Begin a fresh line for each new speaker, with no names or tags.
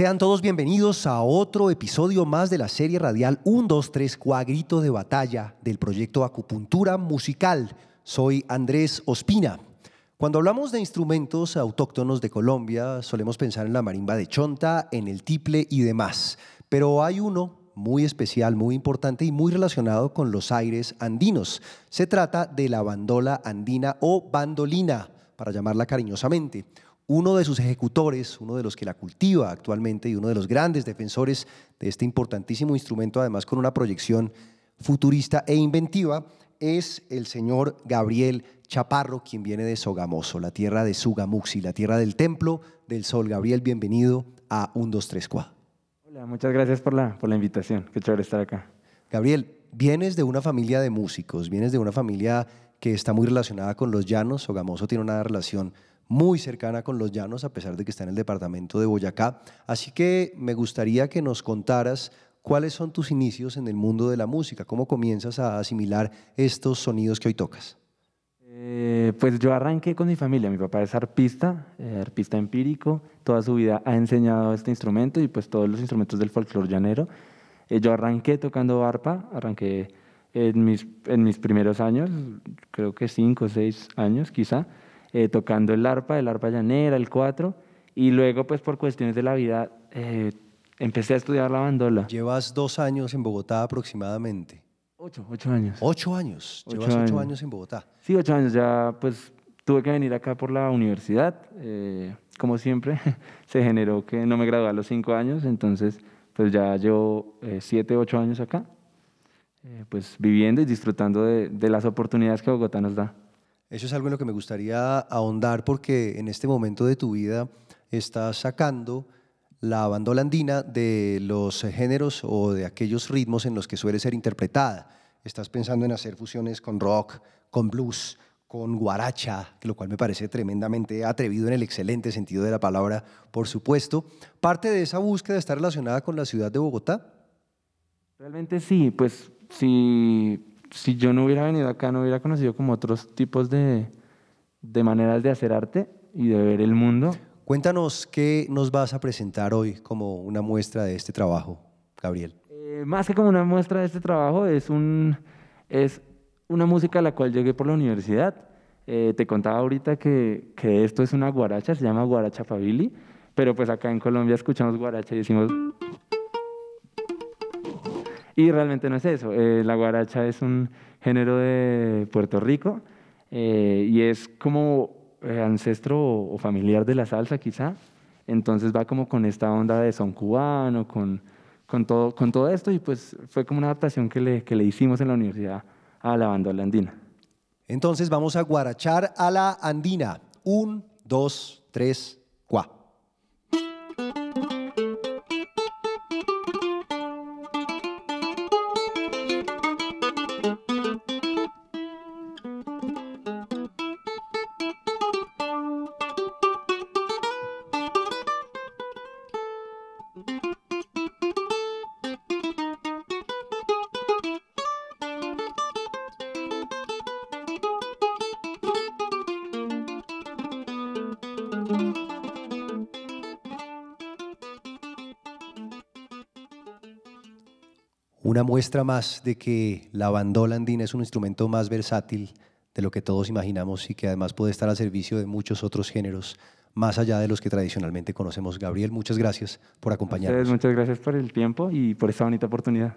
Sean todos bienvenidos a otro episodio más de la serie radial 1, 2, 3, Cuagrito de Batalla del proyecto Acupuntura Musical. Soy Andrés Ospina. Cuando hablamos de instrumentos autóctonos de Colombia, solemos pensar en la marimba de chonta, en el tiple y demás. Pero hay uno muy especial, muy importante y muy relacionado con los aires andinos. Se trata de la bandola andina o bandolina, para llamarla cariñosamente uno de sus ejecutores, uno de los que la cultiva actualmente y uno de los grandes defensores de este importantísimo instrumento, además con una proyección futurista e inventiva, es el señor Gabriel Chaparro, quien viene de Sogamoso, la tierra de Sugamuxi, la tierra del templo del sol. Gabriel, bienvenido a 1, 2, 3,
Hola, muchas gracias por la, por la invitación. Qué chévere estar acá.
Gabriel, vienes de una familia de músicos, vienes de una familia que está muy relacionada con los llanos. Sogamoso tiene una relación muy cercana con los llanos, a pesar de que está en el departamento de Boyacá. Así que me gustaría que nos contaras cuáles son tus inicios en el mundo de la música, cómo comienzas a asimilar estos sonidos que hoy tocas.
Eh, pues yo arranqué con mi familia, mi papá es arpista, eh, arpista empírico, toda su vida ha enseñado este instrumento y pues todos los instrumentos del folclore llanero. Eh, yo arranqué tocando arpa, arranqué en mis, en mis primeros años, creo que cinco o seis años quizá, eh, tocando el arpa, el arpa llanera, el cuatro, y luego pues por cuestiones de la vida eh, empecé a estudiar la bandola.
Llevas dos años en Bogotá aproximadamente.
Ocho, ocho años.
Ocho años. Llevas ocho años. en Bogotá.
Sí, ocho años. Ya pues tuve que venir acá por la universidad. Eh, como siempre, se generó que no me gradué a los cinco años, entonces pues ya llevo siete, ocho años acá, pues viviendo y disfrutando de, de las oportunidades que Bogotá nos da.
Eso es algo en lo que me gustaría ahondar porque en este momento de tu vida estás sacando la bandola andina de los géneros o de aquellos ritmos en los que suele ser interpretada. Estás pensando en hacer fusiones con rock, con blues, con guaracha, lo cual me parece tremendamente atrevido en el excelente sentido de la palabra, por supuesto. ¿Parte de esa búsqueda está relacionada con la ciudad de Bogotá?
Realmente sí, pues sí si yo no hubiera venido acá, no hubiera conocido como otros tipos de, de maneras de hacer arte y de ver el mundo.
Cuéntanos qué nos vas a presentar hoy como una muestra de este trabajo, Gabriel.
Eh, más que como una muestra de este trabajo, es, un, es una música a la cual llegué por la universidad. Eh, te contaba ahorita que, que, esto es una guaracha, se llama guaracha pabili, pero pues acá en Colombia escuchamos guaracha y decimos... Y realmente no es eso. Eh, la guaracha es un género de Puerto Rico eh, y es como eh, ancestro o, familiar de la salsa quizá. Entonces va como con esta onda de son cubano, con, con, todo, con todo esto y pues fue como una adaptación que le, que le hicimos en la universidad a la bandola andina.
Entonces vamos a guarachar a la andina. Un, dos, tres, Una muestra más de que la bandola andina es un instrumento más versátil de lo que todos imaginamos y que además puede estar al servicio de muchos otros géneros más allá de los que tradicionalmente conocemos. Gabriel, muchas gracias por acompañarnos.
muchas gracias por el tiempo y por esta bonita oportunidad.